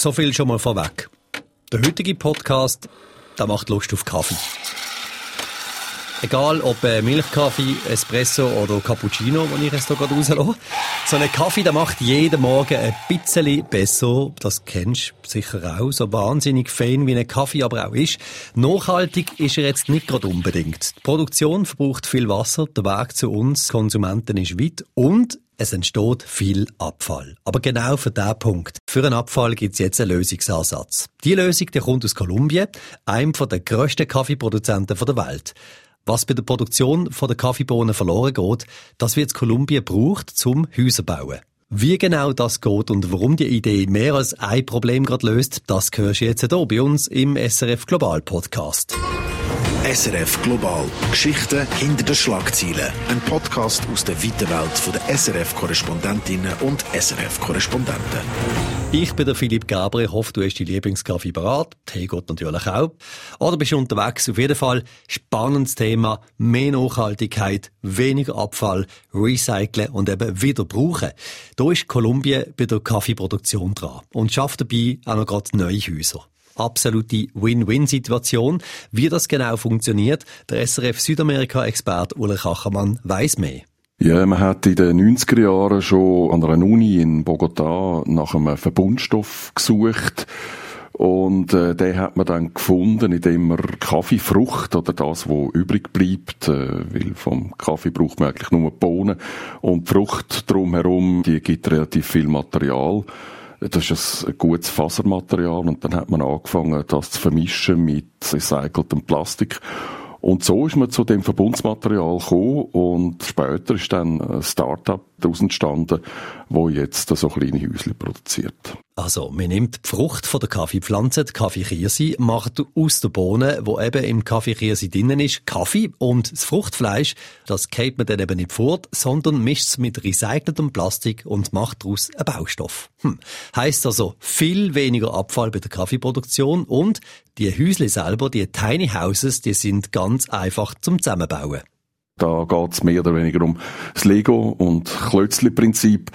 so viel schon mal vorweg. Der heutige Podcast, der macht Lust auf Kaffee. Egal ob äh, Milchkaffee, Espresso oder Cappuccino, den ich jetzt hier gerade rauslasse. So ein Kaffee, der macht jeden Morgen ein bisschen besser. Das kennst du sicher auch. So wahnsinnig fein wie ein Kaffee aber auch ist. Nachhaltig ist er jetzt nicht gerade unbedingt. Die Produktion verbraucht viel Wasser, der Weg zu uns Konsumenten ist weit und es entsteht viel Abfall. Aber genau für diesen Punkt. Für einen Abfall gibt es jetzt einen Lösungsansatz. Die Lösung die kommt aus Kolumbien, einem der grössten Kaffeeproduzenten der Welt. Was bei der Produktion der Kaffeebohnen verloren geht, das wird Kolumbien braucht zum Häuser bauen. Wie genau das geht und warum die Idee mehr als ein Problem gerade löst, das hörst du jetzt hier bei uns im SRF Global Podcast. SRF Global. Geschichten hinter den Schlagzeilen. Ein Podcast aus der weiten Welt der SRF-Korrespondentinnen und SRF-Korrespondenten. Ich bin der Philipp Gabriel. Ich hoffe, du hast die Lieblingskaffee parat. Tee geht natürlich auch. Oder bist du unterwegs? Auf jeden Fall spannendes Thema. Mehr Nachhaltigkeit, weniger Abfall, recyceln und eben wieder brauchen. Da ist Kolumbien bei der Kaffeeproduktion dran und schafft dabei auch noch gerade neue Häuser absolute Win-Win-Situation. Wie das genau funktioniert, der SRF Südamerika-Experte Ulrich Achermann weiß mehr. Ja, man hat in den 90er Jahren schon an einer Uni in Bogotá nach einem Verbundstoff gesucht. Und äh, den hat man dann gefunden, indem man Kaffeefrucht oder das, wo übrig bleibt, äh, weil vom Kaffee braucht man eigentlich nur Bohnen und die Frucht drumherum, die gibt relativ viel Material. Das ist ein gutes Fasermaterial und dann hat man angefangen, das zu vermischen mit recyceltem Plastik. Und so ist man zu dem Verbundsmaterial gekommen und später ist dann ein Start-up daraus entstanden, wo jetzt so kleine Häusle produziert. Also, man nimmt die Frucht von der Kaffeepflanze, die Kaffeekirse, macht aus der Bohne, wo eben im Kaffeekirse drinnen ist, Kaffee und das Fruchtfleisch, das kält man dann eben nicht fort, sondern mischt es mit recyceltem Plastik und macht daraus einen Baustoff. Hm. Heißt also viel weniger Abfall bei der Kaffeeproduktion und die Häusle selber, die Tiny Houses, die sind ganz einfach zum Zusammenbauen. Da geht's mehr oder weniger um das Lego- und Klötzli-Prinzip.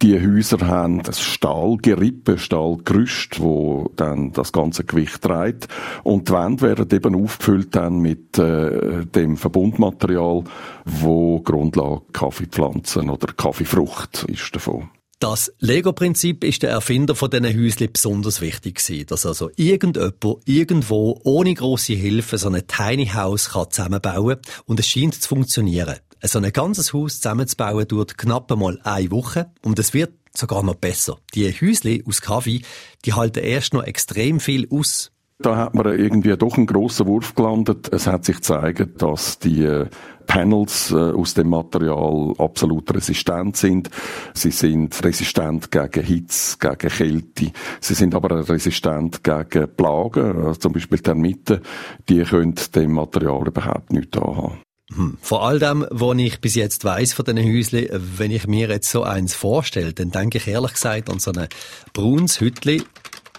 Die Häuser haben ein Stahlgerippe, Stahlgerüst, wo dann das ganze Gewicht trägt. Und die Wände werden eben aufgefüllt dann mit äh, dem Verbundmaterial, wo Grundlage Kaffeepflanzen oder Kaffeefrucht ist davon. Das Lego-Prinzip ist der Erfinder von diesen Häuschen besonders wichtig gewesen, dass also irgendjemand irgendwo ohne große Hilfe so ein Tiny House kann zusammenbauen und es scheint zu funktionieren. So ein ganzes Haus zusammenzubauen dauert knapp einmal eine Woche und es wird sogar noch besser. Die Häusli aus Kaffee, die halten erst noch extrem viel aus. Da hat man irgendwie doch einen grossen Wurf gelandet. Es hat sich gezeigt, dass die äh, Panels äh, aus dem Material absolut resistent sind. Sie sind resistent gegen Hitze, gegen Kälte. Sie sind aber resistent gegen Plagen, also zum Beispiel Termiten. Die können dem Material überhaupt nicht anhaben. Hm. Vor all dem, was ich bis jetzt weiß von diesen Häuschen, wenn ich mir jetzt so eins vorstelle, dann denke ich ehrlich gesagt an so ein braunes Hütli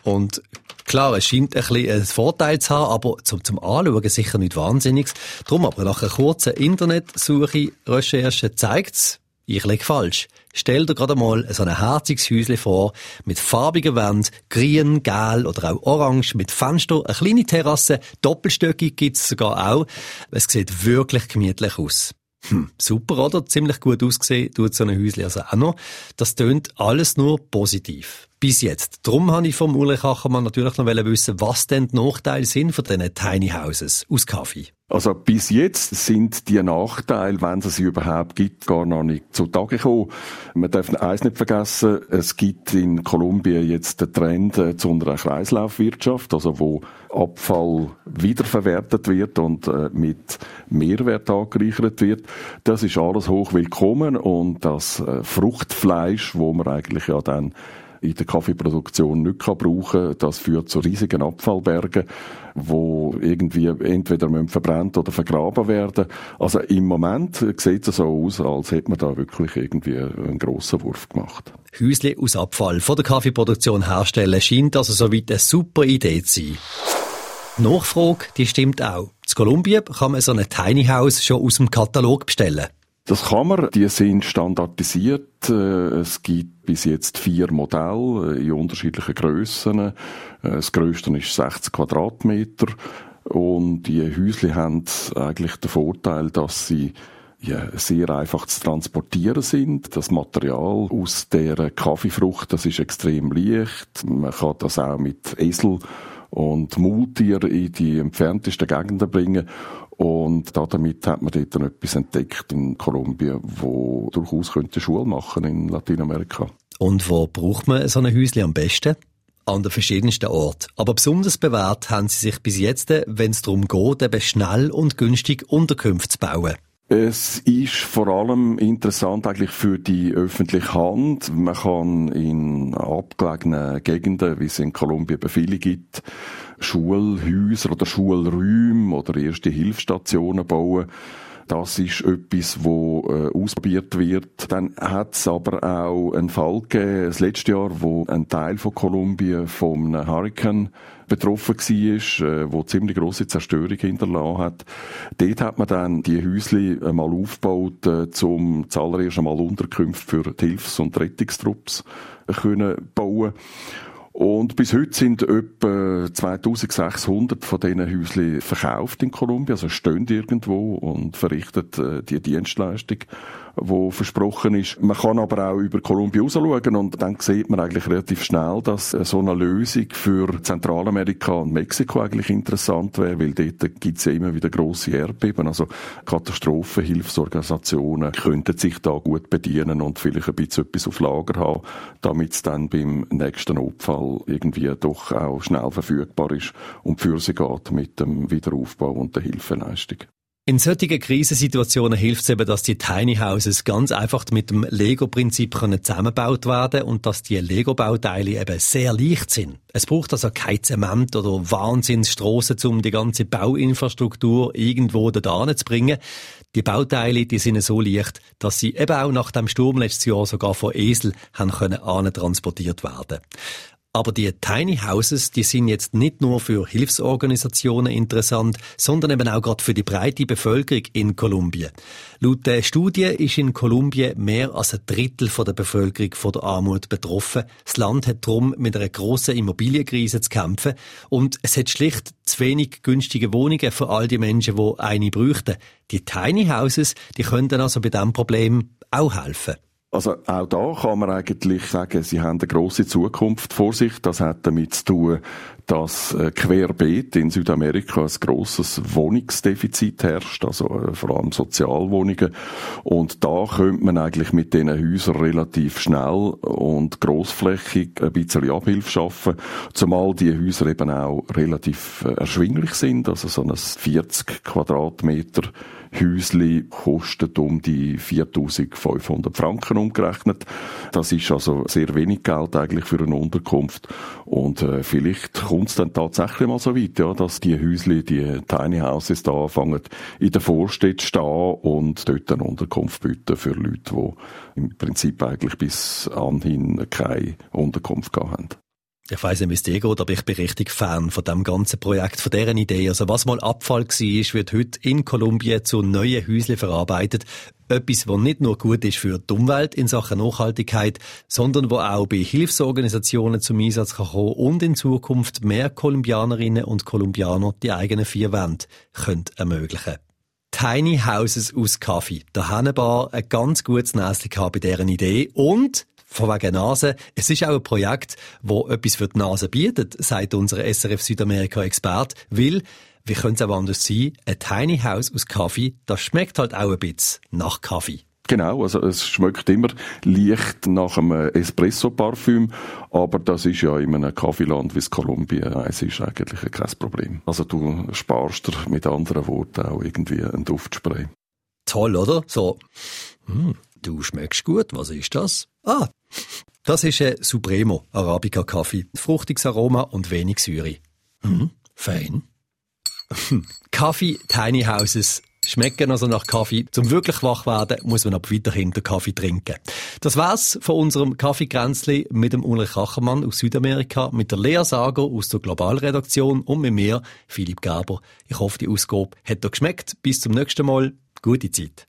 und Klar, es scheint ein bisschen einen Vorteil zu haben, aber zum, zum Anschauen sicher nicht wahnsinniges. Drum aber nach einer kurzen Internetsuche, Recherche zeigt's, ich liege falsch. Stell dir gerade mal so ein herziges Häuschen vor, mit farbigen Wänden, grün, gelb oder auch orange, mit Fenster, eine kleine Terrasse, doppelstöckig gibt's sogar auch. Es sieht wirklich gemütlich aus. Hm, super, oder? Ziemlich gut ausgesehen, tut so ein Häuschen also auch noch. Das tönt alles nur positiv bis jetzt. Darum habe ich vom Ulrich Achermann natürlich noch wissen, was denn die Nachteile sind von diesen Tiny Houses aus Kaffee. Also bis jetzt sind die Nachteile, wenn es sie überhaupt gibt, gar noch nicht zutage gekommen. Man darf eins nicht vergessen, es gibt in Kolumbien jetzt den Trend äh, zu einer Kreislaufwirtschaft, also wo Abfall wiederverwertet wird und äh, mit Mehrwert angereichert wird. Das ist alles hoch willkommen und das äh, Fruchtfleisch, wo man eigentlich ja dann in der Kaffeeproduktion nicht kann brauchen Das führt zu riesigen Abfallbergen, wo irgendwie entweder verbrannt oder vergraben werden. Also im Moment sieht es so aus, als hätte man da wirklich irgendwie einen grossen Wurf gemacht. Häusle aus Abfall von der Kaffeeproduktion herstellen scheint also soweit eine super Idee zu sein. Die Nachfrage, die stimmt auch. In Kolumbien kann man so ein Tiny House schon aus dem Katalog bestellen. Das kann man. Die sind standardisiert. Äh, es gibt bis jetzt vier Modelle in unterschiedlichen Grössen. Äh, das grösste ist 60 Quadratmeter. Und die Häusle haben eigentlich den Vorteil, dass sie ja, sehr einfach zu transportieren sind. Das Material aus der Kaffeefrucht, das ist extrem leicht. Man kann das auch mit Esel und Maultier in die entferntesten Gegenden bringen. Und damit hat man dort etwas entdeckt in Kolumbien, wo durchaus könnte Schule machen in Lateinamerika. Und wo braucht man so ein Häuschen am besten? An den verschiedensten Orten. Aber besonders bewährt haben sie sich bis jetzt, wenn es darum geht, eben schnell und günstig Unterkünfte zu bauen. Es ist vor allem interessant eigentlich für die öffentliche Hand. Man kann in abgelegenen Gegenden, wie es in Kolumbien viele gibt, Schulhäuser oder Schulräume oder erste Hilfsstationen bauen. Das ist etwas, wo äh, ausprobiert wird. Dann hat es aber auch einen Fall gegeben, das letzte Jahr, wo ein Teil von Kolumbien vom Hurricane betroffen war, äh, wo ziemlich große Zerstörung hinterlassen hat. Dort hat man dann die Häusli mal aufgebaut, äh, zum zuallererst einmal Unterkünfte für die Hilfs- und Rettungstrupps können bauen und bis heute sind etwa 2600 von diesen Häuschen verkauft in Kolumbien, also stehen irgendwo und verrichten äh, die Dienstleistung wo versprochen ist. Man kann aber auch über Kolumbien rausschauen und dann sieht man eigentlich relativ schnell, dass so eine Lösung für Zentralamerika und Mexiko eigentlich interessant wäre, weil dort gibt es ja immer wieder grosse Erdbeben. Also Katastrophenhilfsorganisationen könnten sich da gut bedienen und vielleicht ein bisschen etwas auf Lager haben, damit es dann beim nächsten Notfall irgendwie doch auch schnell verfügbar ist und für sie geht mit dem Wiederaufbau und der Hilfeleistung. In solchen Krisensituationen hilft es eben, dass die Tiny Houses ganz einfach mit dem Lego-Prinzip zusammengebaut werden und dass die Lego-Bauteile eben sehr leicht sind. Es braucht also kein Zement oder Wahnsinnsstrassen, um die ganze Bauinfrastruktur irgendwo da zu bringen. Die Bauteile, die sind so leicht, dass sie eben auch nach dem Sturm letztes Jahr sogar von Esel haben können transportiert werden. Aber die Tiny Houses, die sind jetzt nicht nur für Hilfsorganisationen interessant, sondern eben auch gerade für die breite Bevölkerung in Kolumbien. Laut der Studie ist in Kolumbien mehr als ein Drittel der Bevölkerung von der Armut betroffen. Das Land hat darum mit einer grossen Immobilienkrise zu kämpfen und es hat schlicht zu wenig günstige Wohnungen für all die Menschen, die eine bräuchten. Die Tiny Houses, die könnten also bei diesem Problem auch helfen. Also auch da kann man eigentlich sagen, sie haben eine grosse Zukunft vor sich. Das hat damit zu tun, dass äh, querbeet in Südamerika ein grosses Wohnungsdefizit herrscht, also äh, vor allem Sozialwohnungen. Und da könnte man eigentlich mit diesen Häusern relativ schnell und grossflächig ein bisschen Abhilfe schaffen, zumal die Häuser eben auch relativ äh, erschwinglich sind, also so ein 40 Quadratmeter Häusli kostet um die 4500 Franken umgerechnet. Das ist also sehr wenig Geld eigentlich für eine Unterkunft. Und äh, vielleicht kommt es dann tatsächlich mal so weit, ja, dass die Häusli, die Tiny Houses da anfangen, in der Vorstadt stehen und dort eine Unterkunft bieten für Leute, die im Prinzip eigentlich bis anhin keine Unterkunft gehabt haben. Ich weiss nicht, wie es dir geht, aber ich bin richtig Fan von dem ganzen Projekt, von deren Idee. Also was mal Abfall war, wird heute in Kolumbien zu neuen Häusle verarbeitet. Etwas, was nicht nur gut ist für die Umwelt in Sachen Nachhaltigkeit, sondern wo auch bei Hilfsorganisationen zum Einsatz kann kommen und in Zukunft mehr Kolumbianerinnen und Kolumbianer die eigenen vier Wände können ermöglichen. Tiny Houses aus Kaffee. Da haben ein ganz gutes Näschen bei deren Idee und von wegen Nase. Es ist auch ein Projekt, wo etwas für die Nase bietet, sagt unser SRF Südamerika-Expert, weil wie könnte es auch anders sein? Ein Tiny House aus Kaffee, das schmeckt halt auch ein bisschen nach Kaffee. Genau, also es schmeckt immer leicht nach einem Espresso-Parfüm, aber das ist ja in einem Kaffeeland wie Kolumbien, es ist eigentlich kein Problem. Also du sparst dir mit anderen Worten auch irgendwie einen Duftspray. Toll, oder? So, hm, du schmeckst gut, was ist das? Ah, das ist ein Supremo Arabica Kaffee. Fruchtiges Aroma und wenig Säure. Hm, fein. Kaffee Tiny Houses schmecken also nach Kaffee. Zum wirklich wach werden, muss man aber weiterhin den Kaffee trinken. Das war's von unserem Kaffeekränzli mit dem Ulrich Kachermann aus Südamerika, mit der Lea Sager aus der Globalredaktion und mit mir, Philipp Gerber. Ich hoffe, die Ausgabe hat dir geschmeckt. Bis zum nächsten Mal. Gute Zeit.